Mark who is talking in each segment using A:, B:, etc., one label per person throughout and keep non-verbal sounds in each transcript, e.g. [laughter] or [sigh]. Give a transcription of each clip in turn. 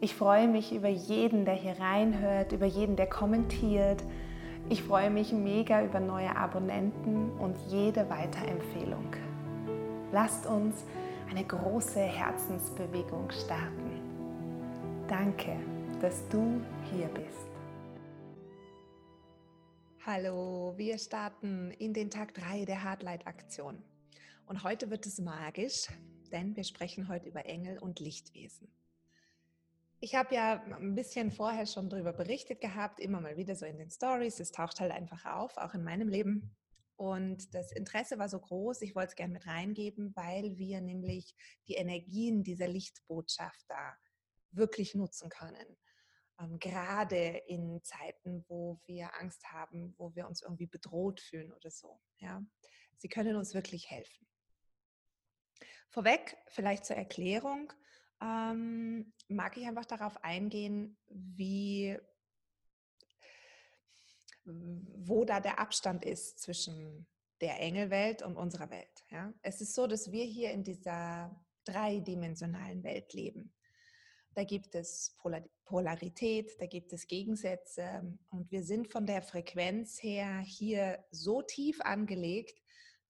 A: Ich freue mich über jeden, der hier reinhört, über jeden, der kommentiert. Ich freue mich mega über neue Abonnenten und jede Weiterempfehlung. Lasst uns eine große Herzensbewegung starten. Danke, dass du hier bist. Hallo, wir starten in den Tag 3 der Hardlight-Aktion. Und heute wird es magisch, denn wir sprechen heute über Engel und Lichtwesen. Ich habe ja ein bisschen vorher schon darüber berichtet gehabt, immer mal wieder so in den Stories. Es taucht halt einfach auf, auch in meinem Leben. Und das Interesse war so groß, ich wollte es gerne mit reingeben, weil wir nämlich die Energien dieser Lichtbotschaft da wirklich nutzen können. Ähm, gerade in Zeiten, wo wir Angst haben, wo wir uns irgendwie bedroht fühlen oder so. Ja? Sie können uns wirklich helfen. Vorweg, vielleicht zur Erklärung, ähm, mag ich einfach darauf eingehen, wie, wo da der Abstand ist zwischen der Engelwelt und unserer Welt. Ja? Es ist so, dass wir hier in dieser dreidimensionalen Welt leben. Da gibt es Polarität, da gibt es Gegensätze und wir sind von der Frequenz her hier so tief angelegt,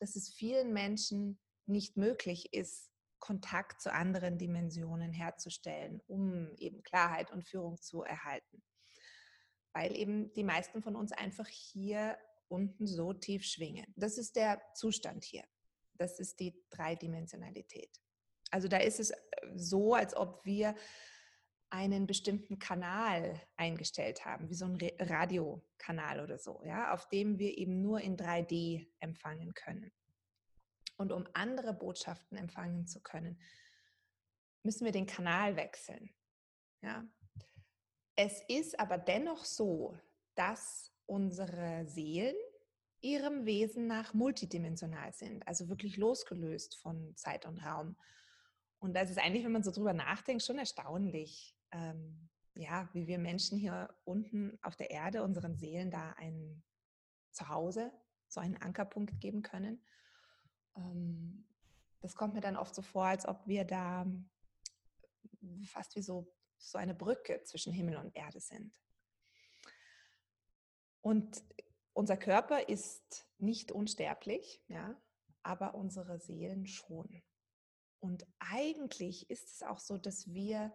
A: dass es vielen Menschen nicht möglich ist, Kontakt zu anderen Dimensionen herzustellen, um eben Klarheit und Führung zu erhalten. Weil eben die meisten von uns einfach hier unten so tief schwingen. Das ist der Zustand hier. Das ist die Dreidimensionalität. Also da ist es äh, so, als ob wir einen bestimmten Kanal eingestellt haben, wie so ein Radiokanal oder so, ja, auf dem wir eben nur in 3D empfangen können. Und um andere Botschaften empfangen zu können, müssen wir den Kanal wechseln. Ja. Es ist aber dennoch so, dass unsere Seelen ihrem Wesen nach multidimensional sind, also wirklich losgelöst von Zeit und Raum. Und das ist eigentlich, wenn man so drüber nachdenkt, schon erstaunlich, ähm, ja, wie wir Menschen hier unten auf der Erde unseren Seelen da ein Zuhause, so einen Ankerpunkt geben können das kommt mir dann oft so vor, als ob wir da fast wie so, so eine Brücke zwischen Himmel und Erde sind. Und unser Körper ist nicht unsterblich, ja, aber unsere Seelen schon. Und eigentlich ist es auch so, dass wir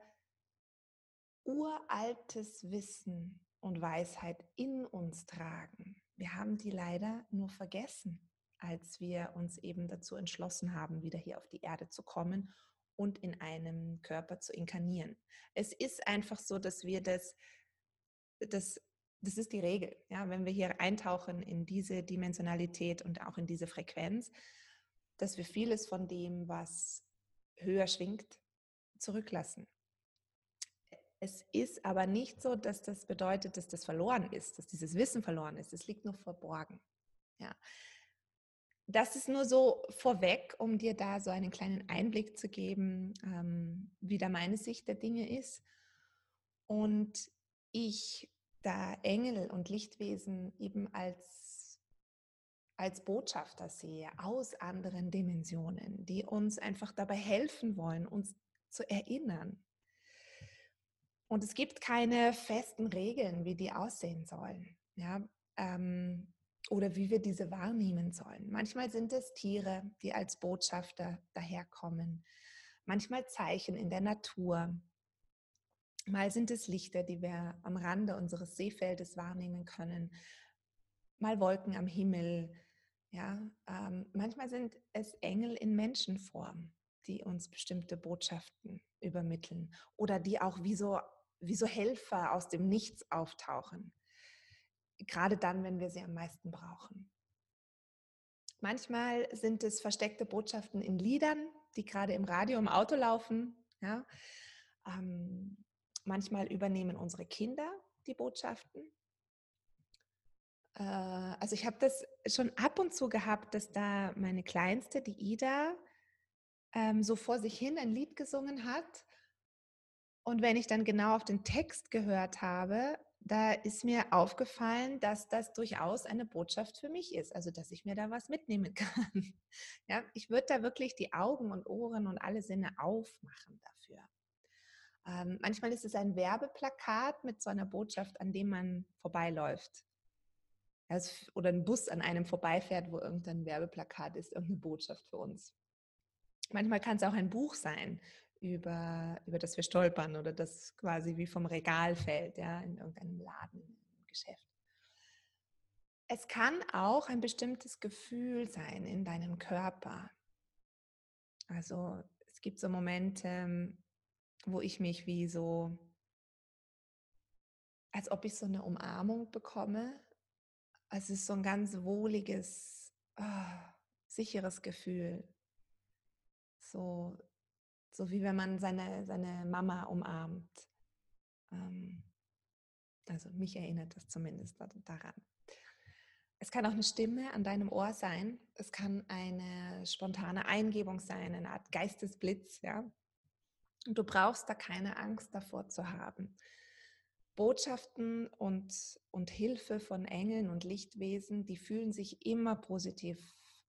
A: uraltes Wissen und Weisheit in uns tragen. Wir haben die leider nur vergessen als wir uns eben dazu entschlossen haben, wieder hier auf die Erde zu kommen und in einem Körper zu inkarnieren. Es ist einfach so, dass wir das, das, das ist die Regel. Ja, wenn wir hier eintauchen in diese Dimensionalität und auch in diese Frequenz, dass wir vieles von dem, was höher schwingt, zurücklassen. Es ist aber nicht so, dass das bedeutet, dass das verloren ist, dass dieses Wissen verloren ist. Es liegt nur verborgen. Ja das ist nur so vorweg, um dir da so einen kleinen Einblick zu geben, ähm, wie da meine Sicht der Dinge ist. Und ich da Engel und Lichtwesen eben als, als Botschafter sehe aus anderen Dimensionen, die uns einfach dabei helfen wollen, uns zu erinnern. Und es gibt keine festen Regeln, wie die aussehen sollen. Ja, ähm, oder wie wir diese wahrnehmen sollen. Manchmal sind es Tiere, die als Botschafter daherkommen. Manchmal Zeichen in der Natur. Mal sind es Lichter, die wir am Rande unseres Seefeldes wahrnehmen können. Mal Wolken am Himmel. Ja, ähm, manchmal sind es Engel in Menschenform, die uns bestimmte Botschaften übermitteln oder die auch wie so, wie so Helfer aus dem Nichts auftauchen gerade dann, wenn wir sie am meisten brauchen. Manchmal sind es versteckte Botschaften in Liedern, die gerade im Radio, im Auto laufen. Ja? Ähm, manchmal übernehmen unsere Kinder die Botschaften. Äh, also ich habe das schon ab und zu gehabt, dass da meine Kleinste, die Ida, ähm, so vor sich hin ein Lied gesungen hat. Und wenn ich dann genau auf den Text gehört habe, da ist mir aufgefallen, dass das durchaus eine Botschaft für mich ist, also dass ich mir da was mitnehmen [laughs] kann. Ja, ich würde da wirklich die Augen und Ohren und alle Sinne aufmachen dafür. Ähm, manchmal ist es ein Werbeplakat mit so einer Botschaft, an dem man vorbeiläuft. Oder ein Bus an einem vorbeifährt, wo irgendein Werbeplakat ist, irgendeine Botschaft für uns. Manchmal kann es auch ein Buch sein, über, über das wir stolpern oder das quasi wie vom Regal fällt, ja, in irgendeinem Laden, im Geschäft. Es kann auch ein bestimmtes Gefühl sein in deinem Körper. Also es gibt so Momente, wo ich mich wie so, als ob ich so eine Umarmung bekomme. Es ist so ein ganz wohliges, oh, sicheres Gefühl. So, so wie wenn man seine, seine Mama umarmt. Ähm, also mich erinnert das zumindest daran. Es kann auch eine Stimme an deinem Ohr sein. Es kann eine spontane Eingebung sein, eine Art Geistesblitz, ja, und du brauchst da keine Angst davor zu haben. Botschaften und, und Hilfe von Engeln und Lichtwesen, die fühlen sich immer positiv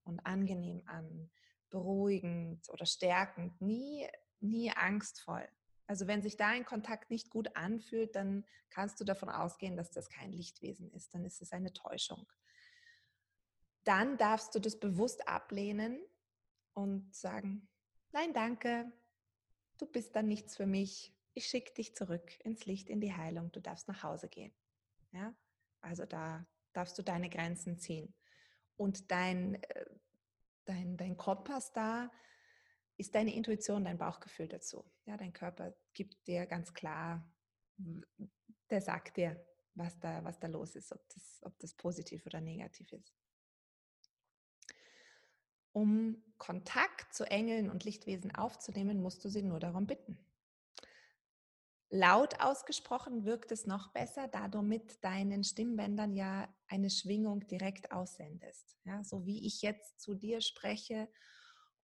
A: und angenehm an, beruhigend oder stärkend, nie, nie angstvoll. Also wenn sich da ein Kontakt nicht gut anfühlt, dann kannst du davon ausgehen, dass das kein Lichtwesen ist, dann ist es eine Täuschung. Dann darfst du das bewusst ablehnen und sagen, nein, danke, du bist dann nichts für mich. Ich schicke dich zurück ins Licht, in die Heilung. Du darfst nach Hause gehen. Ja? Also da darfst du deine Grenzen ziehen. Und dein, äh, dein, dein Kompass da ist deine Intuition, dein Bauchgefühl dazu. Ja, dein Körper gibt dir ganz klar, der sagt dir, was da, was da los ist, ob das, ob das positiv oder negativ ist. Um Kontakt zu Engeln und Lichtwesen aufzunehmen, musst du sie nur darum bitten. Laut ausgesprochen wirkt es noch besser, da du mit deinen Stimmbändern ja eine Schwingung direkt aussendest. Ja, so wie ich jetzt zu dir spreche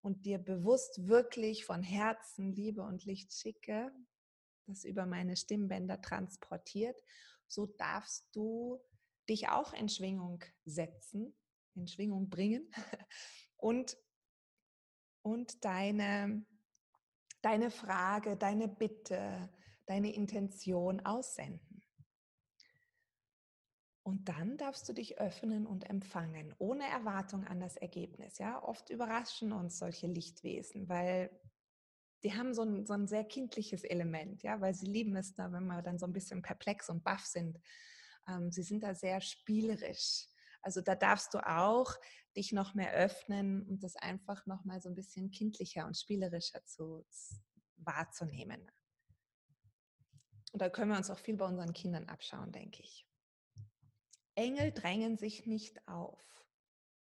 A: und dir bewusst wirklich von Herzen Liebe und Licht schicke, das über meine Stimmbänder transportiert, so darfst du dich auch in Schwingung setzen, in Schwingung bringen [laughs] und, und deine, deine Frage, deine Bitte, deine Intention aussenden. Und dann darfst du dich öffnen und empfangen, ohne Erwartung an das Ergebnis. Ja, oft überraschen uns solche Lichtwesen, weil die haben so ein, so ein sehr kindliches Element, ja, weil sie lieben es da, wenn wir dann so ein bisschen perplex und baff sind. Ähm, sie sind da sehr spielerisch. Also da darfst du auch dich noch mehr öffnen und das einfach noch mal so ein bisschen kindlicher und spielerischer zu, wahrzunehmen. Und da können wir uns auch viel bei unseren Kindern abschauen, denke ich. Engel drängen sich nicht auf.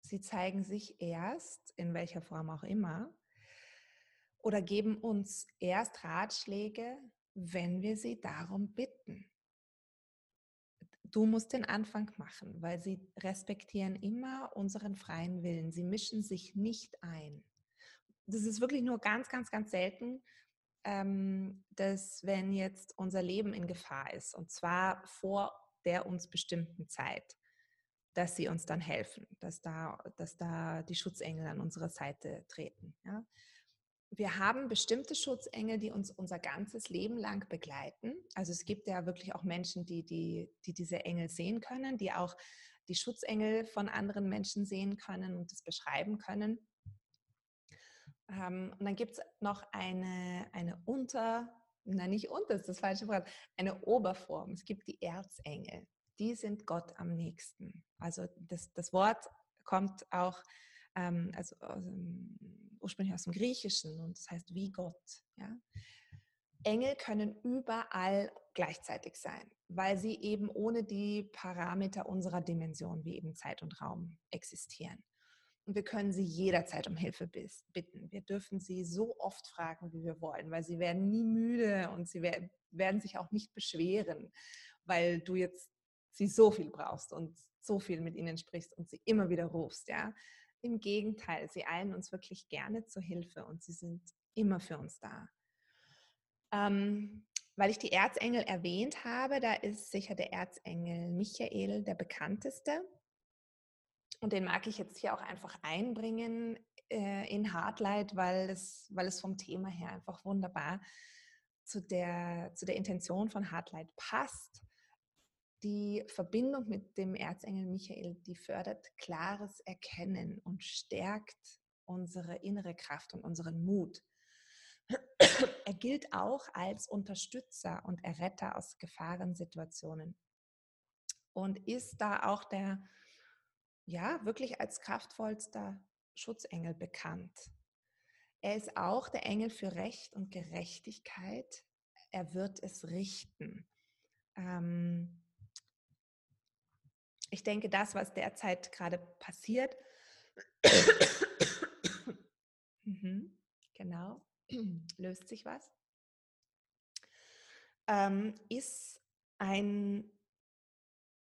A: Sie zeigen sich erst, in welcher Form auch immer, oder geben uns erst Ratschläge, wenn wir sie darum bitten du musst den Anfang machen, weil sie respektieren immer unseren freien Willen. Sie mischen sich nicht ein. Das ist wirklich nur ganz, ganz, ganz selten, ähm, dass wenn jetzt unser Leben in Gefahr ist, und zwar vor der uns bestimmten Zeit, dass sie uns dann helfen, dass da, dass da die Schutzengel an unsere Seite treten. Ja? wir haben bestimmte Schutzengel, die uns unser ganzes Leben lang begleiten. Also es gibt ja wirklich auch Menschen, die, die, die diese Engel sehen können, die auch die Schutzengel von anderen Menschen sehen können und das beschreiben können. Ähm, und dann gibt es noch eine, eine Unter, nein nicht Unter, das ist das falsche Wort, eine Oberform. Es gibt die Erzengel. Die sind Gott am nächsten. Also das, das Wort kommt auch ähm, also, ursprünglich aus dem Griechischen und das heißt wie Gott. Ja? Engel können überall gleichzeitig sein, weil sie eben ohne die Parameter unserer Dimension wie eben Zeit und Raum existieren. Und wir können sie jederzeit um Hilfe bitten. Wir dürfen sie so oft fragen, wie wir wollen, weil sie werden nie müde und sie werden sich auch nicht beschweren, weil du jetzt sie so viel brauchst und so viel mit ihnen sprichst und sie immer wieder rufst. Ja? Im Gegenteil, sie eilen uns wirklich gerne zur Hilfe und sie sind immer für uns da. Ähm, weil ich die Erzengel erwähnt habe, da ist sicher der Erzengel Michael der bekannteste. Und den mag ich jetzt hier auch einfach einbringen äh, in Hardlight, weil es, weil es vom Thema her einfach wunderbar zu der, zu der Intention von Hardlight passt. Die Verbindung mit dem Erzengel Michael, die fördert klares Erkennen und stärkt unsere innere Kraft und unseren Mut. Er gilt auch als Unterstützer und Erretter aus Gefahrensituationen und ist da auch der ja, wirklich als kraftvollster Schutzengel bekannt. Er ist auch der Engel für Recht und Gerechtigkeit. Er wird es richten. Ähm ich denke, das, was derzeit gerade passiert, [coughs] mhm, genau, [clears throat] löst sich was, ähm, ist ein,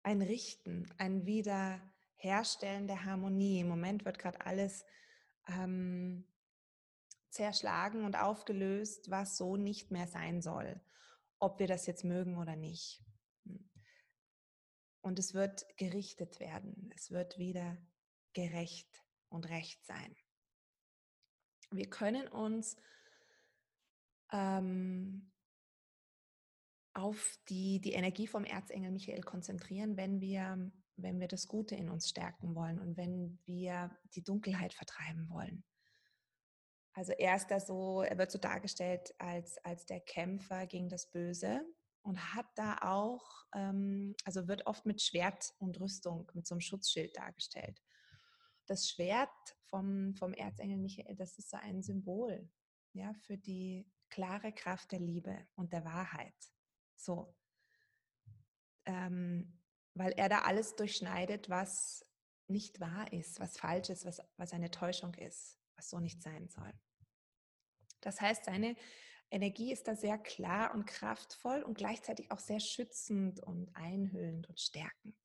A: ein Richten, ein Wieder Herstellen der Harmonie. Im Moment wird gerade alles ähm, zerschlagen und aufgelöst, was so nicht mehr sein soll, ob wir das jetzt mögen oder nicht. Hm. Und es wird gerichtet werden. Es wird wieder gerecht und recht sein. Wir können uns ähm, auf die, die Energie vom Erzengel Michael konzentrieren, wenn wir wenn wir das Gute in uns stärken wollen und wenn wir die Dunkelheit vertreiben wollen. Also er ist da so, er wird so dargestellt als, als der Kämpfer gegen das Böse und hat da auch, ähm, also wird oft mit Schwert und Rüstung, mit so einem Schutzschild dargestellt. Das Schwert vom, vom Erzengel Michael, das ist so ein Symbol ja, für die klare Kraft der Liebe und der Wahrheit. So. Ähm, weil er da alles durchschneidet, was nicht wahr ist, was falsch ist, was, was eine Täuschung ist, was so nicht sein soll. Das heißt, seine Energie ist da sehr klar und kraftvoll und gleichzeitig auch sehr schützend und einhüllend und stärkend.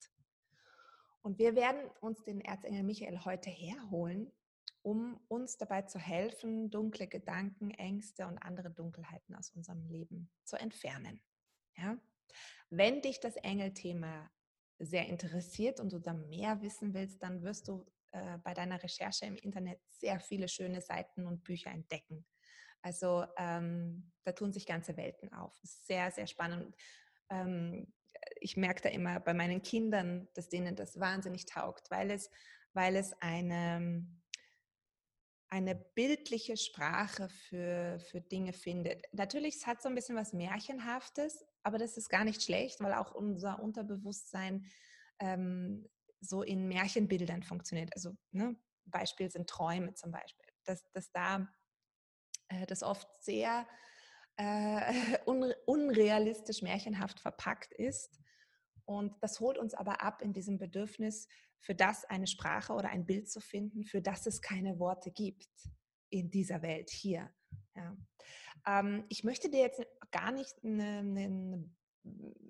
A: Und wir werden uns den Erzengel Michael heute herholen, um uns dabei zu helfen, dunkle Gedanken, Ängste und andere Dunkelheiten aus unserem Leben zu entfernen. Ja? Wenn dich das Engelthema sehr interessiert und du da mehr wissen willst, dann wirst du äh, bei deiner Recherche im Internet sehr viele schöne Seiten und Bücher entdecken. Also ähm, da tun sich ganze Welten auf. Sehr, sehr spannend. Ähm, ich merke da immer bei meinen Kindern, dass denen das wahnsinnig taugt, weil es, weil es eine, eine bildliche Sprache für, für Dinge findet. Natürlich, es hat so ein bisschen was Märchenhaftes, aber das ist gar nicht schlecht, weil auch unser Unterbewusstsein ähm, so in Märchenbildern funktioniert. Also ne, Beispiel sind Träume zum Beispiel, dass, dass da äh, das oft sehr äh, [laughs] un, unrealistisch märchenhaft verpackt ist. Und das holt uns aber ab in diesem Bedürfnis, für das eine Sprache oder ein Bild zu finden, für das es keine Worte gibt in dieser Welt hier. Ja. Ähm, ich möchte dir jetzt gar nicht eine, eine,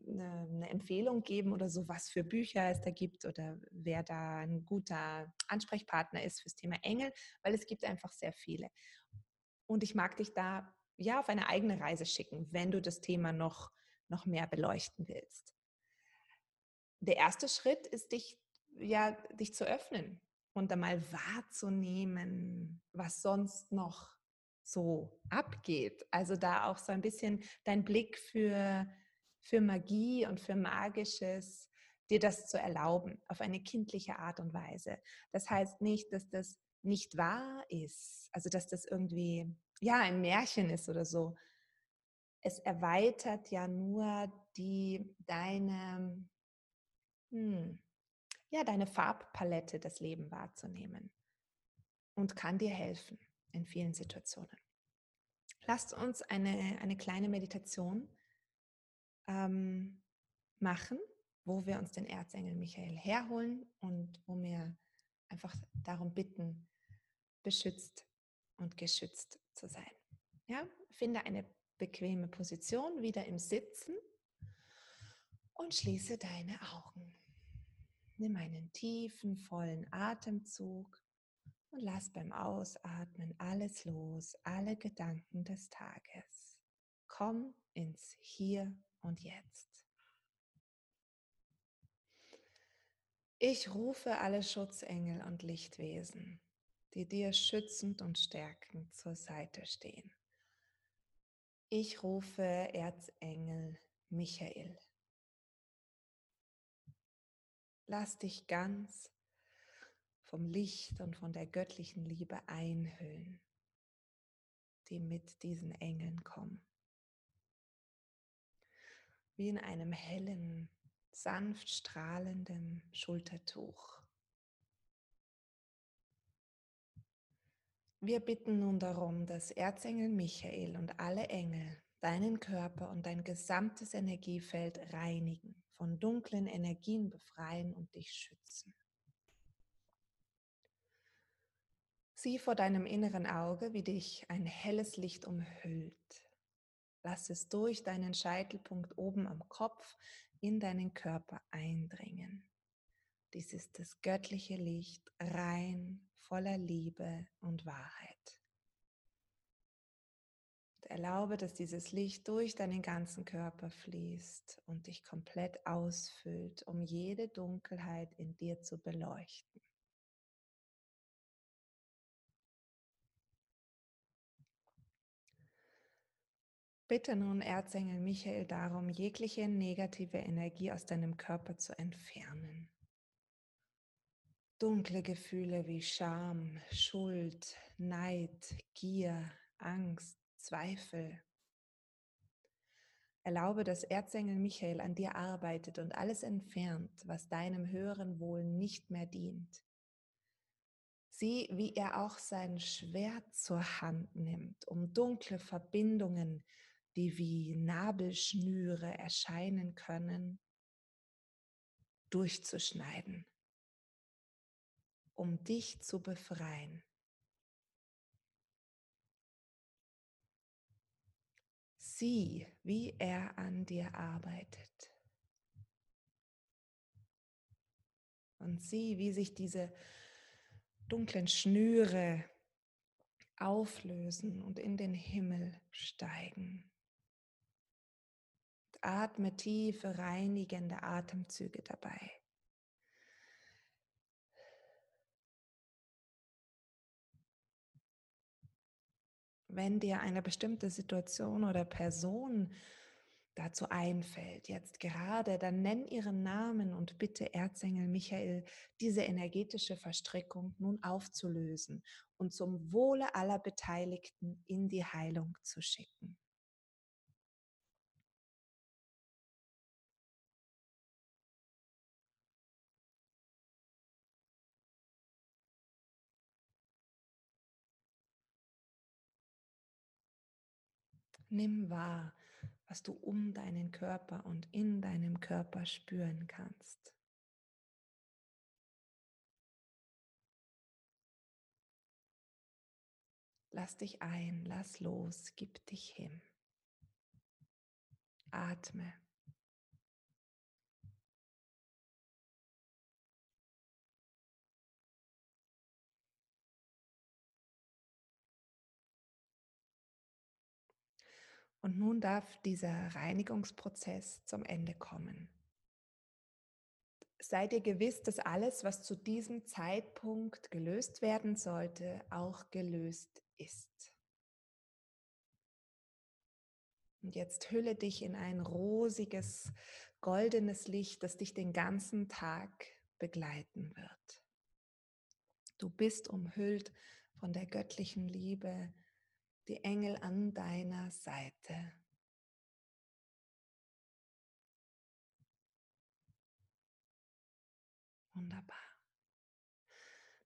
A: eine, Empfehlung geben oder so, was für Bücher es da gibt oder wer da ein guter Ansprechpartner ist fürs Thema Engel, weil es gibt einfach sehr viele. Und ich mag dich da ja auf eine eigene Reise schicken, wenn du das Thema noch, noch mehr beleuchten willst. Der erste Schritt ist, dich, ja, dich zu öffnen und einmal wahrzunehmen, was sonst noch so abgeht. Also da auch so ein bisschen dein Blick für, für Magie und für Magisches, dir das zu erlauben, auf eine kindliche Art und Weise. Das heißt nicht, dass das nicht wahr ist, also dass das irgendwie, ja, ein Märchen ist oder so. Es erweitert ja nur die, deine, hm, ja, deine Farbpalette, das Leben wahrzunehmen und kann dir helfen in vielen Situationen. Lasst uns eine, eine kleine Meditation ähm, machen, wo wir uns den Erzengel Michael herholen und wo wir einfach darum bitten, beschützt und geschützt zu sein. Ja, finde eine bequeme Position wieder im Sitzen und schließe deine Augen. Nimm einen tiefen, vollen Atemzug und lass beim Ausatmen alles los, alle Gedanken des Tages. Komm ins Hier und Jetzt. Ich rufe alle Schutzengel und Lichtwesen, die dir schützend und stärkend zur Seite stehen. Ich rufe Erzengel Michael. Lass dich ganz vom Licht und von der göttlichen Liebe einhüllen, die mit diesen Engeln kommen. Wie in einem hellen, sanft strahlenden Schultertuch. Wir bitten nun darum, dass Erzengel Michael und alle Engel deinen Körper und dein gesamtes Energiefeld reinigen, von dunklen Energien befreien und dich schützen. Sieh vor deinem inneren Auge, wie dich ein helles Licht umhüllt. Lass es durch deinen Scheitelpunkt oben am Kopf in deinen Körper eindringen. Dies ist das göttliche Licht, rein, voller Liebe und Wahrheit. Erlaube, dass dieses Licht durch deinen ganzen Körper fließt und dich komplett ausfüllt, um jede Dunkelheit in dir zu beleuchten. Bitte nun Erzengel Michael darum, jegliche negative Energie aus deinem Körper zu entfernen. Dunkle Gefühle wie Scham, Schuld, Neid, Gier, Angst, Zweifel. Erlaube, dass Erzengel Michael an dir arbeitet und alles entfernt, was deinem höheren Wohl nicht mehr dient. Sieh, wie er auch sein Schwert zur Hand nimmt, um dunkle Verbindungen die wie Nabelschnüre erscheinen können, durchzuschneiden, um dich zu befreien. Sieh, wie er an dir arbeitet. Und sieh, wie sich diese dunklen Schnüre auflösen und in den Himmel steigen. Atme tiefe, reinigende Atemzüge dabei. Wenn dir eine bestimmte Situation oder Person dazu einfällt, jetzt gerade, dann nenn ihren Namen und bitte Erzengel Michael, diese energetische Verstrickung nun aufzulösen und zum Wohle aller Beteiligten in die Heilung zu schicken. Nimm wahr, was du um deinen Körper und in deinem Körper spüren kannst. Lass dich ein, lass los, gib dich hin. Atme. Und nun darf dieser Reinigungsprozess zum Ende kommen. Sei dir gewiss, dass alles, was zu diesem Zeitpunkt gelöst werden sollte, auch gelöst ist. Und jetzt hülle dich in ein rosiges, goldenes Licht, das dich den ganzen Tag begleiten wird. Du bist umhüllt von der göttlichen Liebe, die Engel an deiner Seite. Wunderbar.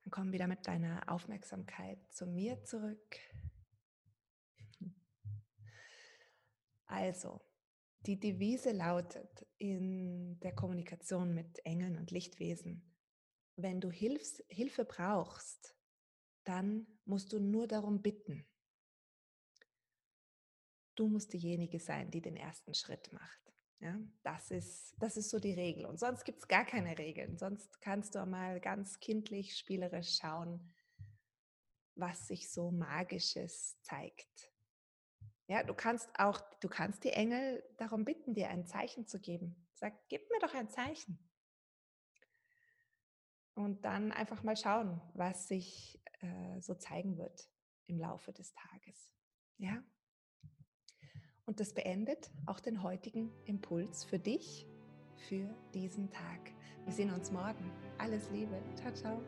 A: Dann komm wieder mit deiner Aufmerksamkeit zu mir zurück. Also, die Devise lautet in der Kommunikation mit Engeln und Lichtwesen, wenn du Hilfs Hilfe brauchst, dann musst du nur darum bitten. Du musst diejenige sein, die den ersten Schritt macht. Ja, das ist, das ist so die Regel. Und sonst gibt es gar keine Regeln. Sonst kannst du mal ganz kindlich, spielerisch schauen, was sich so Magisches zeigt. Ja, du kannst auch, du kannst die Engel darum bitten, dir ein Zeichen zu geben. Sag, gib mir doch ein Zeichen. Und dann einfach mal schauen, was sich äh, so zeigen wird im Laufe des Tages. Ja? Und das beendet auch den heutigen Impuls für dich, für diesen Tag. Wir sehen uns morgen. Alles Liebe. Ciao, ciao.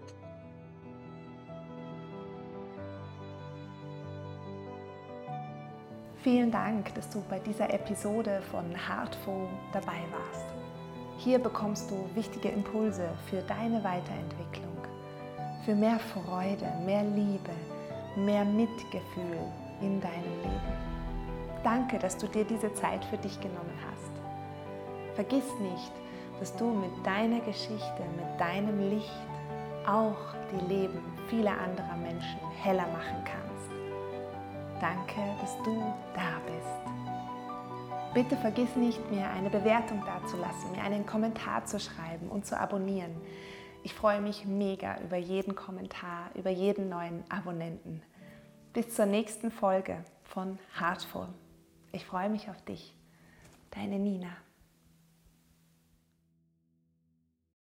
A: Vielen Dank, dass du bei dieser Episode von Heartful dabei warst. Hier bekommst du wichtige Impulse für deine Weiterentwicklung, für mehr Freude, mehr Liebe, mehr Mitgefühl in deinem Leben. Danke, dass du dir diese Zeit für dich genommen hast. Vergiss nicht, dass du mit deiner Geschichte, mit deinem Licht auch die Leben vieler anderer Menschen heller machen kannst. Danke, dass du da bist. Bitte vergiss nicht, mir eine Bewertung dazulassen, mir einen Kommentar zu schreiben und zu abonnieren. Ich freue mich mega über jeden Kommentar, über jeden neuen Abonnenten. Bis zur nächsten Folge von Heartful. Ich freue mich auf dich. Deine Nina.